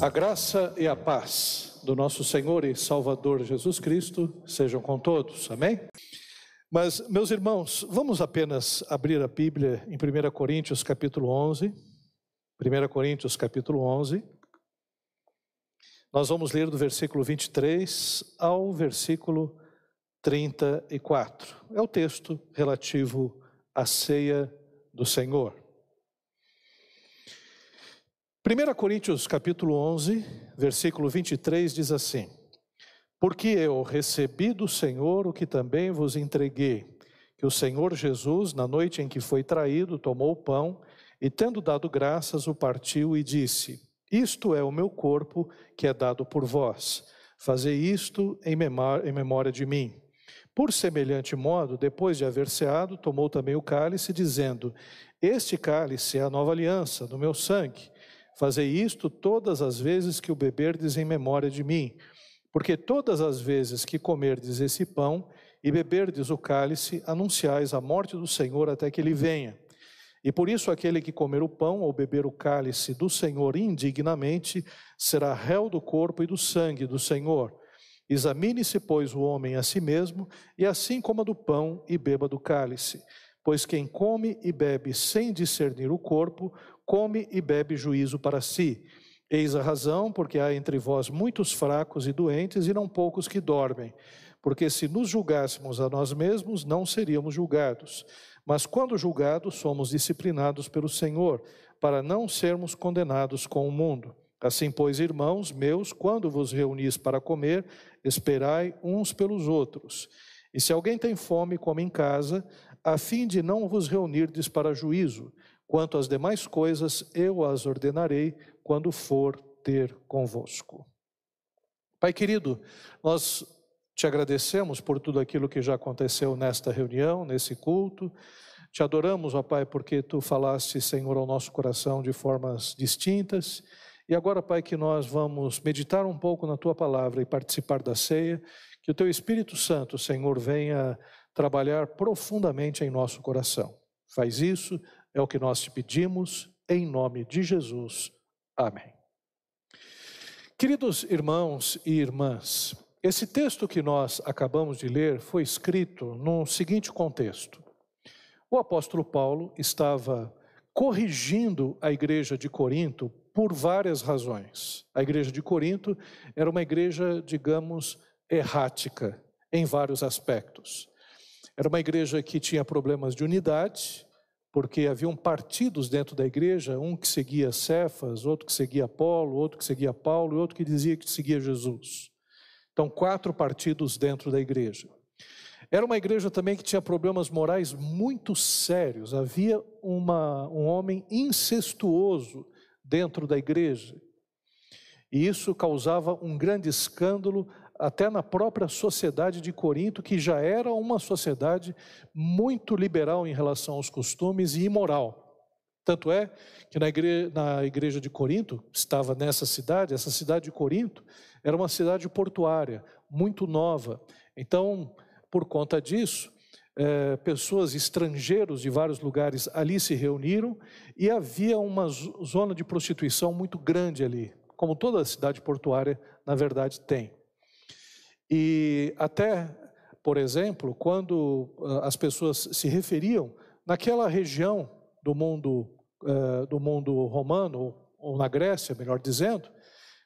A graça e a paz do nosso Senhor e Salvador Jesus Cristo sejam com todos, amém? Mas, meus irmãos, vamos apenas abrir a Bíblia em 1 Coríntios capítulo 11. 1 Coríntios capítulo 11. Nós vamos ler do versículo 23 ao versículo 34. É o texto relativo à ceia do Senhor. 1 Coríntios capítulo 11, versículo 23 diz assim: Porque eu recebi do Senhor o que também vos entreguei, que o Senhor Jesus, na noite em que foi traído, tomou o pão e, tendo dado graças, o partiu e disse: Isto é o meu corpo que é dado por vós. Fazei isto em memória de mim. Por semelhante modo, depois de haver ceado, tomou também o cálice, dizendo: Este cálice é a nova aliança do meu sangue. Fazei isto todas as vezes que o beberdes em memória de mim, porque todas as vezes que comerdes esse pão e beberdes o cálice, anunciais a morte do Senhor até que ele venha. E por isso aquele que comer o pão ou beber o cálice do Senhor indignamente será réu do corpo e do sangue do Senhor. Examine-se, pois, o homem a si mesmo, e assim coma do pão e beba do cálice. Pois quem come e bebe sem discernir o corpo, come e bebe juízo para si. Eis a razão, porque há entre vós muitos fracos e doentes, e não poucos que dormem. Porque se nos julgássemos a nós mesmos, não seríamos julgados. Mas quando julgados, somos disciplinados pelo Senhor, para não sermos condenados com o mundo. Assim, pois, irmãos meus, quando vos reunis para comer, esperai uns pelos outros. E se alguém tem fome, come em casa, a fim de não vos reunirdes para juízo. Quanto às demais coisas, eu as ordenarei quando for ter convosco. Pai querido, nós te agradecemos por tudo aquilo que já aconteceu nesta reunião, nesse culto. Te adoramos, ó Pai, porque tu falaste, Senhor, ao nosso coração de formas distintas. E agora, Pai, que nós vamos meditar um pouco na tua palavra e participar da ceia, que o teu Espírito Santo, Senhor, venha trabalhar profundamente em nosso coração. Faz isso é o que nós te pedimos, em nome de Jesus. Amém. Queridos irmãos e irmãs, esse texto que nós acabamos de ler foi escrito no seguinte contexto. O apóstolo Paulo estava corrigindo a igreja de Corinto por várias razões. A igreja de Corinto era uma igreja, digamos, errática em vários aspectos. Era uma igreja que tinha problemas de unidade, porque haviam partidos dentro da igreja, um que seguia Cefas, outro que seguia Apolo, outro que seguia Paulo e outro que dizia que seguia Jesus. Então, quatro partidos dentro da igreja. Era uma igreja também que tinha problemas morais muito sérios. Havia uma, um homem incestuoso dentro da igreja. E isso causava um grande escândalo até na própria sociedade de Corinto, que já era uma sociedade muito liberal em relação aos costumes e imoral. Tanto é que na igreja, na igreja de Corinto, estava nessa cidade, essa cidade de Corinto era uma cidade portuária, muito nova. Então, por conta disso, é, pessoas estrangeiros de vários lugares ali se reuniram e havia uma zona de prostituição muito grande ali, como toda cidade portuária, na verdade, tem. E até, por exemplo, quando ah, as pessoas se referiam naquela região do mundo, eh, do mundo romano, ou na Grécia, melhor dizendo,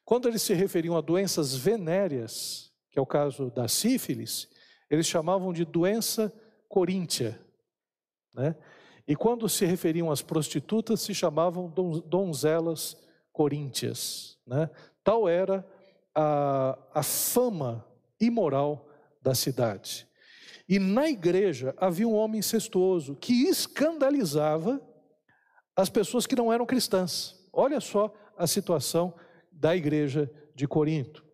quando eles se referiam a doenças venéreas, que é o caso da sífilis, eles chamavam de doença coríntia. Né? E quando se referiam às prostitutas, se chamavam donzelas coríntias. Né? Tal era a, a fama imoral da cidade. E na igreja havia um homem incestuoso que escandalizava as pessoas que não eram cristãs. Olha só a situação da igreja de Corinto.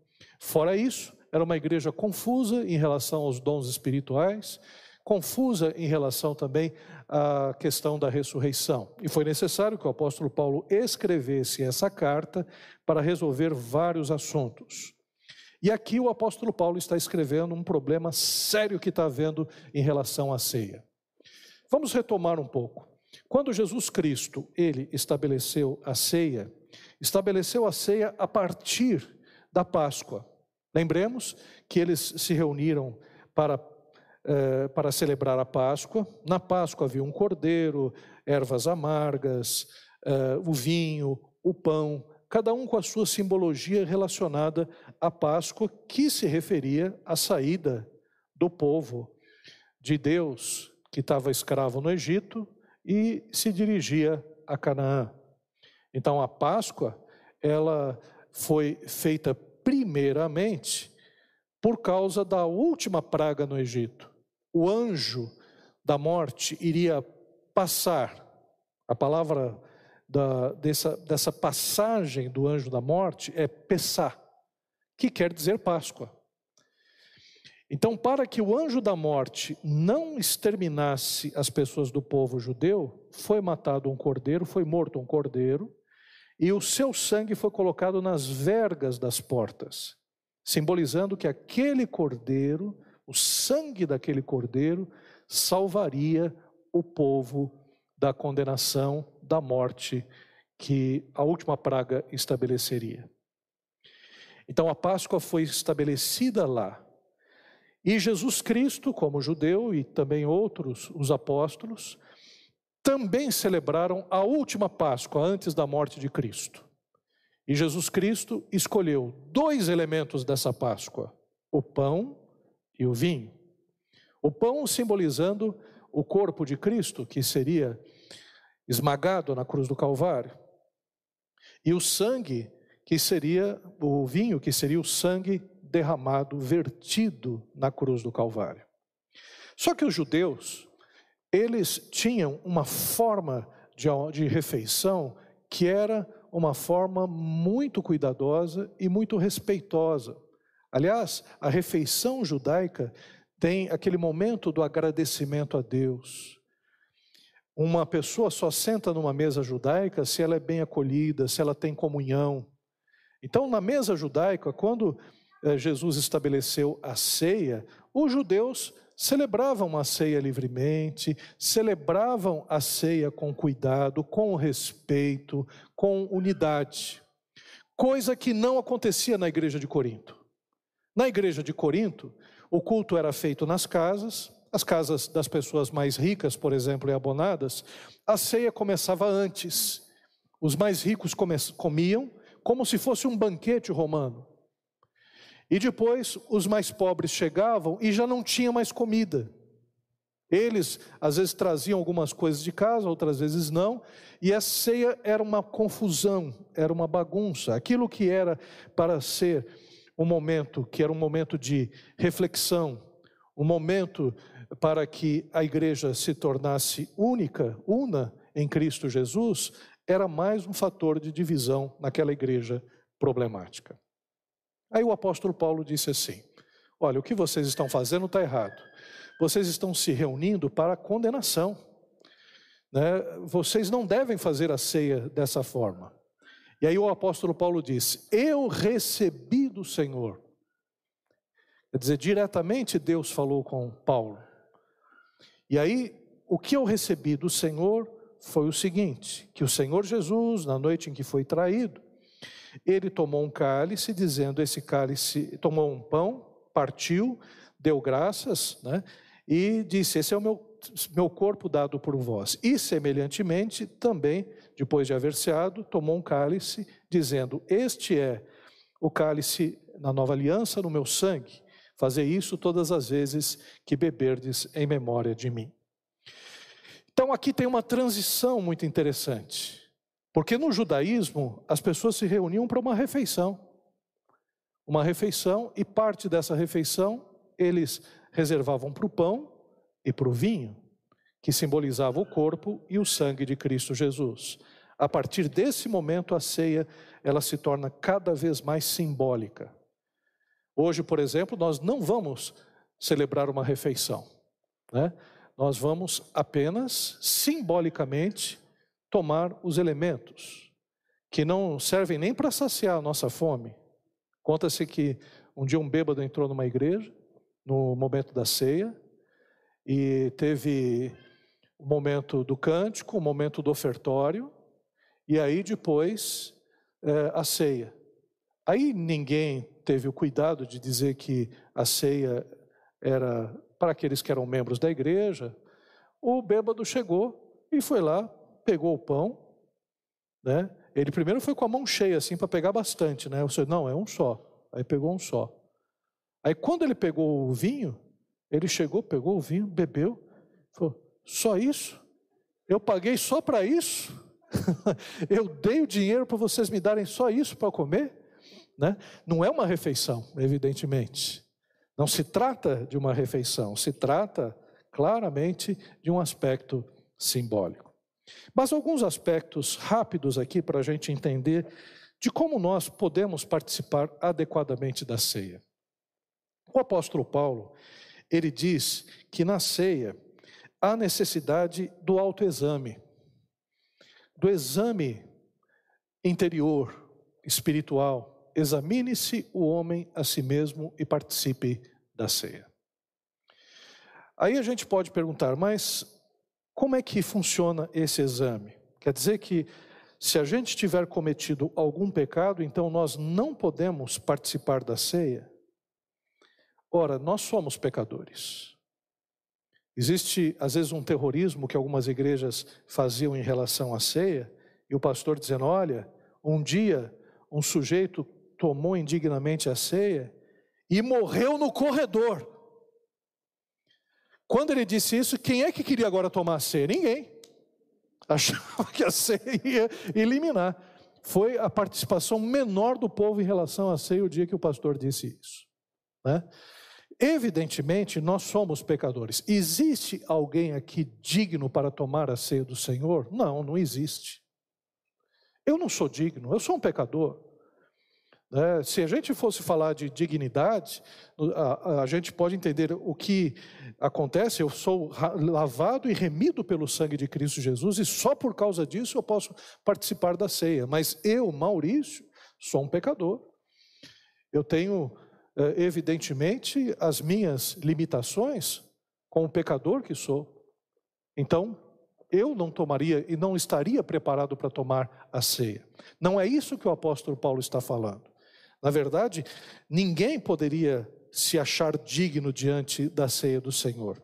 Fora isso, era uma igreja confusa em relação aos dons espirituais, confusa em relação também à questão da ressurreição. E foi necessário que o apóstolo Paulo escrevesse essa carta para resolver vários assuntos. E aqui o apóstolo Paulo está escrevendo um problema sério que está havendo em relação à ceia. Vamos retomar um pouco. Quando Jesus Cristo, ele estabeleceu a ceia, estabeleceu a ceia a partir da Páscoa. Lembremos que eles se reuniram para, eh, para celebrar a Páscoa. Na Páscoa havia um cordeiro, ervas amargas, eh, o vinho, o pão, cada um com a sua simbologia relacionada à Páscoa, que se referia à saída do povo de Deus, que estava escravo no Egito e se dirigia a Canaã. Então a Páscoa, ela foi feita primeiramente por causa da última praga no Egito. O anjo da morte iria passar. A palavra da, dessa, dessa passagem do anjo da morte é Pessá, que quer dizer Páscoa. Então, para que o anjo da morte não exterminasse as pessoas do povo judeu, foi matado um cordeiro, foi morto um cordeiro, e o seu sangue foi colocado nas vergas das portas, simbolizando que aquele cordeiro, o sangue daquele cordeiro, salvaria o povo da condenação, da morte que a última praga estabeleceria. Então a Páscoa foi estabelecida lá. E Jesus Cristo, como judeu e também outros, os apóstolos, também celebraram a última Páscoa antes da morte de Cristo. E Jesus Cristo escolheu dois elementos dessa Páscoa: o pão e o vinho. O pão simbolizando o corpo de Cristo, que seria esmagado na cruz do Calvário, e o sangue, que seria o vinho, que seria o sangue derramado, vertido na cruz do Calvário. Só que os judeus eles tinham uma forma de, de refeição que era uma forma muito cuidadosa e muito respeitosa. Aliás, a refeição judaica tem aquele momento do agradecimento a Deus. Uma pessoa só senta numa mesa judaica se ela é bem acolhida, se ela tem comunhão. Então, na mesa judaica, quando eh, Jesus estabeleceu a ceia, os judeus celebravam a ceia livremente, celebravam a ceia com cuidado, com respeito, com unidade. Coisa que não acontecia na igreja de Corinto. Na igreja de Corinto, o culto era feito nas casas, as casas das pessoas mais ricas, por exemplo, e abonadas, a ceia começava antes. Os mais ricos comiam como se fosse um banquete romano. E depois os mais pobres chegavam e já não tinha mais comida. Eles às vezes traziam algumas coisas de casa, outras vezes não, e a ceia era uma confusão, era uma bagunça. Aquilo que era para ser um momento, que era um momento de reflexão, um momento para que a igreja se tornasse única, una em Cristo Jesus, era mais um fator de divisão naquela igreja problemática. Aí o apóstolo Paulo disse assim: Olha, o que vocês estão fazendo está errado. Vocês estão se reunindo para condenação. Né? Vocês não devem fazer a ceia dessa forma. E aí o apóstolo Paulo disse: Eu recebi do Senhor. Quer dizer, diretamente Deus falou com Paulo. E aí, o que eu recebi do Senhor foi o seguinte: que o Senhor Jesus, na noite em que foi traído, ele tomou um cálice, dizendo: Esse cálice, tomou um pão, partiu, deu graças, né? E disse: Esse é o meu, meu corpo dado por vós. E, semelhantemente, também, depois de haver ceado, tomou um cálice, dizendo: Este é o cálice na nova aliança no meu sangue. Fazer isso todas as vezes que beberdes em memória de mim. Então, aqui tem uma transição muito interessante. Porque no judaísmo as pessoas se reuniam para uma refeição. Uma refeição, e parte dessa refeição eles reservavam para o pão e para o vinho, que simbolizava o corpo e o sangue de Cristo Jesus. A partir desse momento, a ceia ela se torna cada vez mais simbólica. Hoje, por exemplo, nós não vamos celebrar uma refeição, né? nós vamos apenas simbolicamente tomar os elementos, que não servem nem para saciar a nossa fome. Conta-se que um dia um bêbado entrou numa igreja, no momento da ceia, e teve o momento do cântico, o momento do ofertório, e aí depois é, a ceia. Aí ninguém teve o cuidado de dizer que a ceia era para aqueles que eram membros da igreja. O bêbado chegou e foi lá, pegou o pão, né? Ele primeiro foi com a mão cheia assim para pegar bastante, né? Você não, é um só. Aí pegou um só. Aí quando ele pegou o vinho, ele chegou, pegou o vinho, bebeu, falou: "Só isso? Eu paguei só para isso? eu dei o dinheiro para vocês me darem só isso para comer?" Né? Não é uma refeição, evidentemente. Não se trata de uma refeição, se trata claramente de um aspecto simbólico. Mas alguns aspectos rápidos aqui para a gente entender de como nós podemos participar adequadamente da ceia. O apóstolo Paulo, ele diz que na ceia há necessidade do autoexame, do exame interior, espiritual, examine-se o homem a si mesmo e participe da ceia. Aí a gente pode perguntar, mas como é que funciona esse exame? Quer dizer que se a gente tiver cometido algum pecado, então nós não podemos participar da ceia? Ora, nós somos pecadores. Existe, às vezes, um terrorismo que algumas igrejas faziam em relação à ceia, e o pastor dizendo: olha, um dia um sujeito tomou indignamente a ceia e morreu no corredor. Quando ele disse isso, quem é que queria agora tomar a ceia? Ninguém. Achava que a ceia ia eliminar. Foi a participação menor do povo em relação à ceia o dia que o pastor disse isso. Né? Evidentemente, nós somos pecadores. Existe alguém aqui digno para tomar a ceia do Senhor? Não, não existe. Eu não sou digno, eu sou um pecador. É, se a gente fosse falar de dignidade, a, a, gente pode entender o que acontece. Eu sou lavado e remido pelo sangue de Cristo Jesus, e só por causa disso eu posso participar da ceia. Mas eu, Maurício, sou um pecador. Eu tenho, é, evidentemente, as minhas limitações como pecador que sou. Então, eu não tomaria e não estaria preparado para tomar a ceia. Não é isso que o apóstolo Paulo está falando. Na verdade, ninguém poderia se achar digno diante da ceia do Senhor.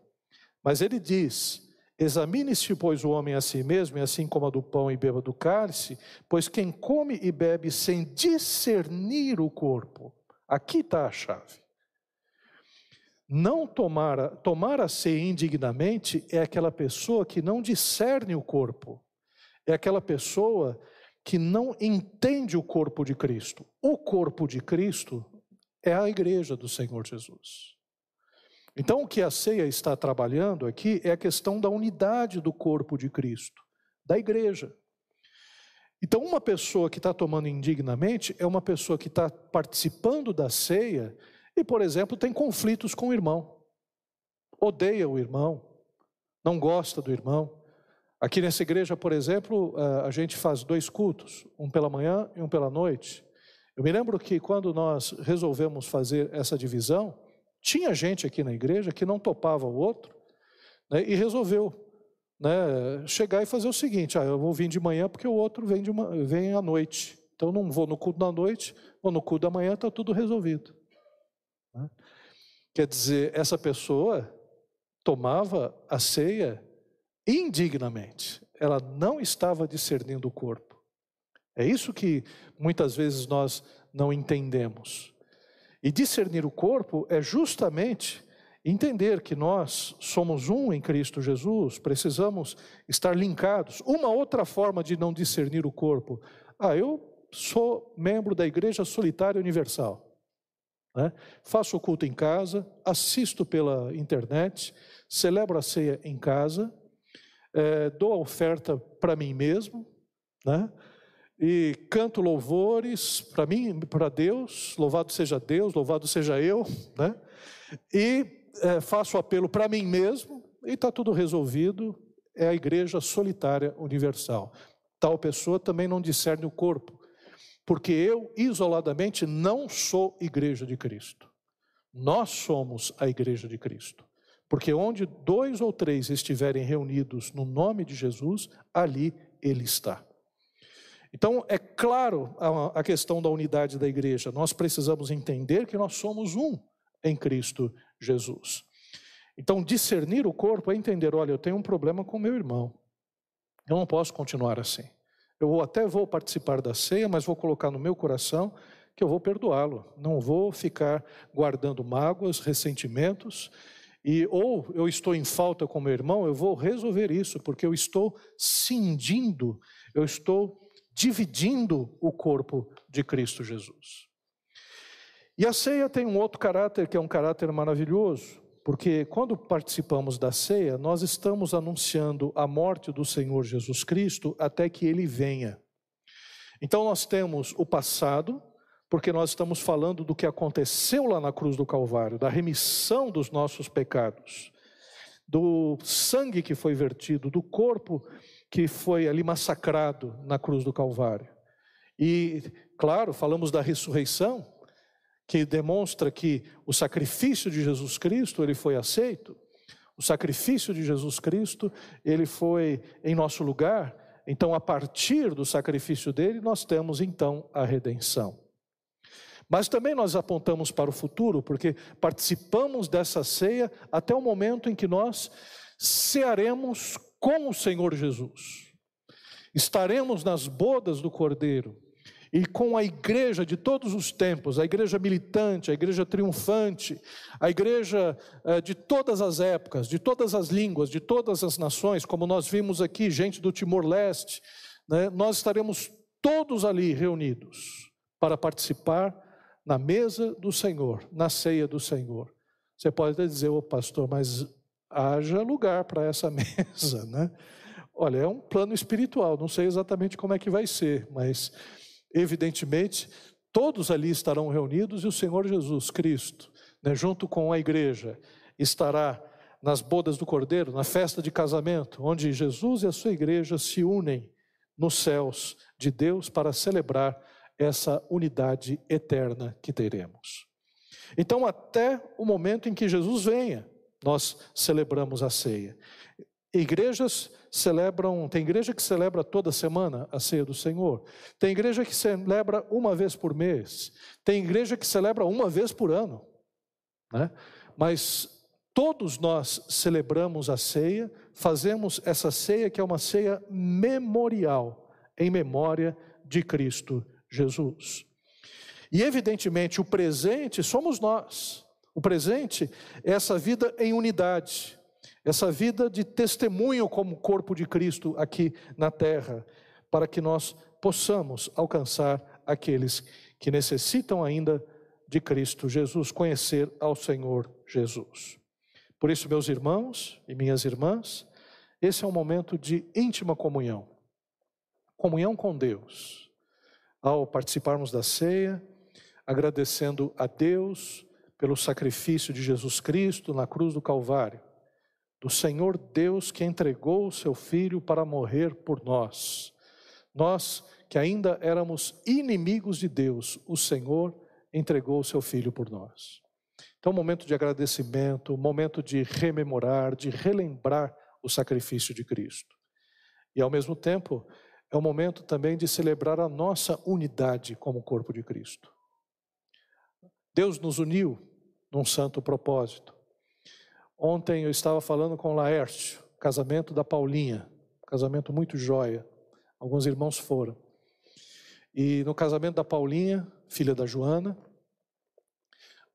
Mas ele diz: Examine-se, pois, o homem a si mesmo, e assim coma do pão e beba do cálice, pois quem come e bebe sem discernir o corpo, aqui está a chave. Não tomar, tomar a ceia indignamente é aquela pessoa que não discerne o corpo, é aquela pessoa que não entende o corpo de Cristo. O corpo de Cristo é a igreja do Senhor Jesus. Então, o que a ceia está trabalhando aqui é a questão da unidade do corpo de Cristo, da igreja. Então, uma pessoa que está tomando indignamente é uma pessoa que está participando da ceia e, por exemplo, tem conflitos com o irmão, odeia o irmão, não gosta do irmão, Aqui nessa igreja, por exemplo, a gente faz dois cultos, um pela manhã e um pela noite. Eu me lembro que quando nós resolvemos fazer essa divisão, tinha gente aqui na igreja que não topava o outro né, e resolveu né, chegar e fazer o seguinte: ah, eu vou vir de manhã porque o outro vem, de uma, vem à noite. Então não vou no culto da noite, vou no culto da manhã, está tudo resolvido. Né? Quer dizer, essa pessoa tomava a ceia indignamente. Ela não estava discernindo o corpo. É isso que muitas vezes nós não entendemos. E discernir o corpo é justamente entender que nós somos um em Cristo Jesus, precisamos estar linkados. Uma outra forma de não discernir o corpo. Ah, eu sou membro da Igreja Solitária Universal. Né? Faço o culto em casa, assisto pela internet, celebro a ceia em casa, é, dou a oferta para mim mesmo, né? E canto louvores para mim, para Deus, louvado seja Deus, louvado seja eu, né? E é, faço apelo para mim mesmo e está tudo resolvido. É a igreja solitária universal. Tal pessoa também não discerne o corpo, porque eu isoladamente não sou igreja de Cristo. Nós somos a igreja de Cristo. Porque onde dois ou três estiverem reunidos no nome de Jesus, ali ele está. Então, é claro a, questão da unidade da igreja. Nós precisamos entender que nós somos um em Cristo Jesus. Então, discernir o corpo é entender: olha, eu tenho um problema com meu irmão. Eu não posso continuar assim. Eu até vou participar da ceia, mas vou colocar no meu coração que eu vou perdoá-lo. Não vou ficar guardando mágoas, ressentimentos. E ou eu estou em falta com meu irmão, eu vou resolver isso, porque eu estou cindindo, eu estou dividindo o corpo de Cristo Jesus. E a ceia tem um outro caráter que é um caráter maravilhoso, porque quando participamos da ceia, nós estamos anunciando a morte do Senhor Jesus Cristo até que ele venha. Então nós temos o passado, porque nós estamos falando do que aconteceu lá na cruz do Calvário, da remissão dos nossos pecados, do sangue que foi vertido, do corpo que foi ali massacrado na cruz do Calvário. E, claro, falamos da ressurreição, que demonstra que o sacrifício de Jesus Cristo, ele foi aceito. O sacrifício de Jesus Cristo, ele foi em nosso lugar. Então, a partir do sacrifício dele, nós temos então a redenção. Mas também nós apontamos para o futuro, porque participamos dessa ceia até o momento em que nós cearemos com o Senhor Jesus. Estaremos nas bodas do Cordeiro e com a igreja de todos os tempos, a igreja militante, a igreja triunfante, a igreja eh, de todas as épocas, de todas as línguas, de todas as nações, como nós vimos aqui, gente do Timor-Leste, né, nós estaremos todos ali reunidos para participar na mesa do Senhor, na ceia do Senhor. Você pode até dizer, ô pastor, mas haja lugar para essa mesa, né? Olha, é um plano espiritual, não sei exatamente como é que vai ser, mas evidentemente todos ali estarão reunidos e o Senhor Jesus Cristo, né, junto com a igreja, estará nas bodas do Cordeiro, na festa de casamento, onde Jesus e a sua igreja se unem nos céus de Deus para celebrar essa unidade eterna que teremos. Então, até o momento em que Jesus venha, nós celebramos a ceia. Igrejas celebram, tem igreja que celebra toda semana a ceia do Senhor, tem igreja que celebra uma vez por mês, tem igreja que celebra uma vez por ano, né? mas todos nós celebramos a ceia, fazemos essa ceia que é uma ceia memorial, em memória de Cristo Jesus. E evidentemente o presente somos nós. O presente é essa vida em unidade, essa vida de testemunho como corpo de Cristo aqui na terra, para que nós possamos alcançar aqueles que necessitam ainda de Cristo Jesus, conhecer ao Senhor Jesus. Por isso, meus irmãos e minhas irmãs, esse é um momento de íntima comunhão, comunhão com Deus. Ao participarmos da ceia, agradecendo a Deus pelo sacrifício de Jesus Cristo na cruz do Calvário, do Senhor Deus que entregou o seu Filho para morrer por nós. Nós que ainda éramos inimigos de Deus, o Senhor entregou o seu Filho por nós. Então, momento de agradecimento, momento de rememorar, de relembrar o sacrifício de Cristo. E ao mesmo tempo, é o momento também de celebrar a nossa unidade como corpo de Cristo. Deus nos uniu num santo propósito. Ontem eu estava falando com Laércio, casamento da Paulinha, casamento muito joia. Alguns irmãos foram. E no casamento da Paulinha, filha da Joana,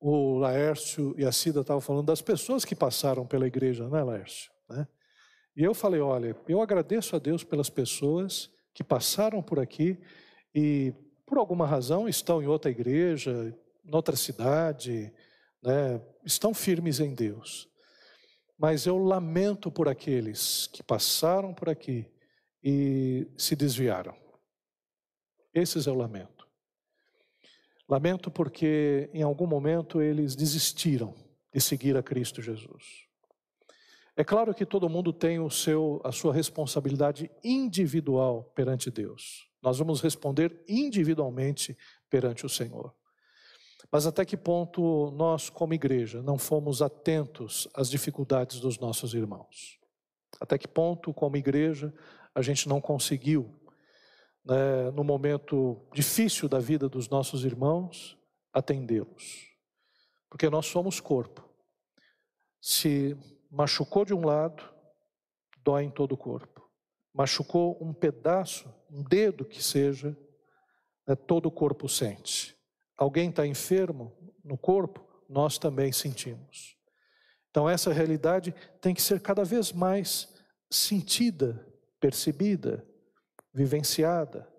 o Laércio e a Cida estavam falando das pessoas que passaram pela igreja, né, Laércio? Né? E eu falei: olha, eu agradeço a Deus pelas pessoas que passaram por aqui e, por alguma razão, estão em outra igreja, noutra cidade, né, estão firmes em Deus. Mas eu lamento por aqueles que passaram por aqui e se desviaram. Esses eu lamento. Lamento porque em algum momento eles desistiram de seguir a Cristo Jesus. É claro que todo mundo tem o seu, a sua responsabilidade individual perante Deus. Nós vamos responder individualmente perante o Senhor. Mas até que ponto nós, como igreja, não fomos atentos às dificuldades dos nossos irmãos? Até que ponto, como igreja, a gente não conseguiu né, no momento difícil da vida dos nossos irmãos, atendê-los. Porque nós somos corpo. Se machucou de um lado, dói em todo o corpo. Machucou um pedaço, um dedo que seja, né, todo o corpo sente. Alguém está enfermo no corpo, nós também sentimos. Então, essa realidade tem que ser cada vez mais sentida, percebida, vivenciada.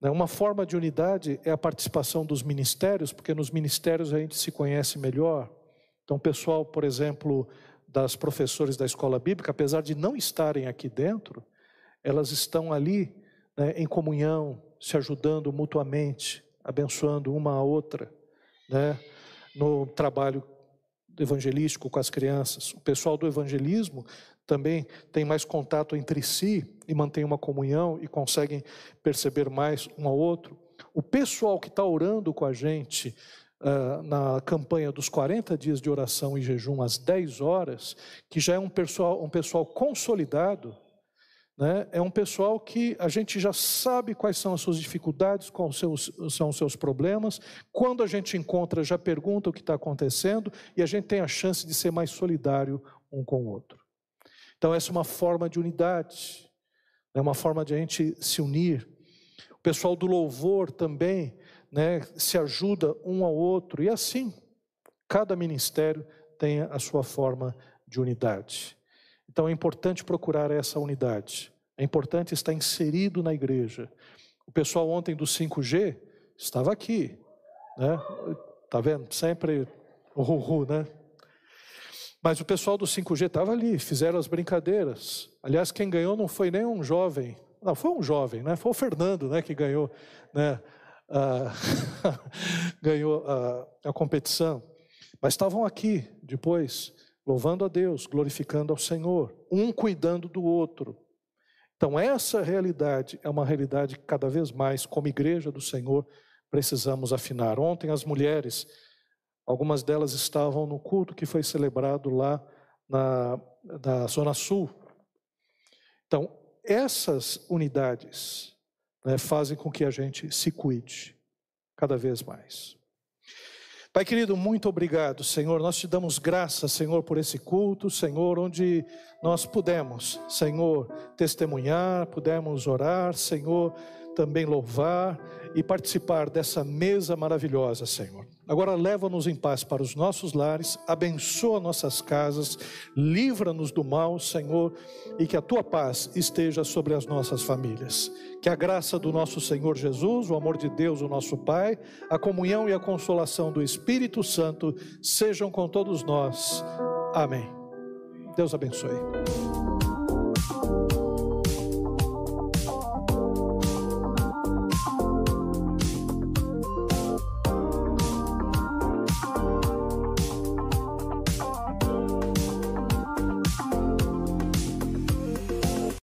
Né, uma forma de unidade é a participação dos ministérios, porque nos ministérios a gente se conhece melhor. Então, pessoal, por exemplo, das professores da escola bíblica, apesar de não estarem aqui dentro, elas estão ali né, em comunhão, se ajudando mutuamente, abençoando uma a outra, né, no trabalho evangelístico com as crianças. O pessoal do evangelismo também tem mais contato entre si e mantém uma comunhão e conseguem perceber mais um ao outro. O pessoal que está orando com a gente uh, na campanha dos 40 dias de oração e jejum às 10 horas, que já é um pessoal, um pessoal consolidado, né? é um pessoal que a gente já sabe quais são as suas dificuldades, quais seus, são os seus problemas. Quando a gente encontra, já pergunta o que está acontecendo e a gente tem a chance de ser mais solidário um com o outro. Então, essa é uma forma de unidade, é uma forma de a gente se unir. O pessoal do louvor também né, se ajuda um ao outro, e assim, cada ministério tem a sua forma de unidade. Então é importante procurar essa unidade, é importante estar inserido na igreja. O pessoal ontem do 5G estava aqui, né? Tá vendo? Sempre o ru, né? Mas o pessoal do 5G estava ali, fizeram as brincadeiras. Aliás, quem ganhou não foi nem um jovem, não, foi um jovem, né? Foi o Fernando, né, que ganhou, né? Ah, ganhou a, a competição. Mas estavam aqui depois, louvando a Deus, glorificando ao Senhor, um cuidando do outro. Então, essa realidade é uma realidade que cada vez mais, como igreja do Senhor, precisamos afinar. Ontem, as mulheres Algumas delas estavam no culto que foi celebrado lá na, na Zona Sul. Então, essas unidades né, fazem com que a gente se cuide cada vez mais. Pai querido, muito obrigado, Senhor. Nós te damos graça, Senhor, por esse culto, Senhor, onde nós pudemos, Senhor, testemunhar, pudemos orar, Senhor, também louvar e participar dessa mesa maravilhosa, Senhor. Agora leva-nos em paz para os nossos lares, abençoa nossas casas, livra-nos do mal, Senhor, e que a tua paz esteja sobre as nossas famílias. Que a graça do nosso Senhor Jesus, o amor de Deus, o nosso Pai, a comunhão e a consolação do Espírito Santo sejam com todos nós. Amém. Deus abençoe.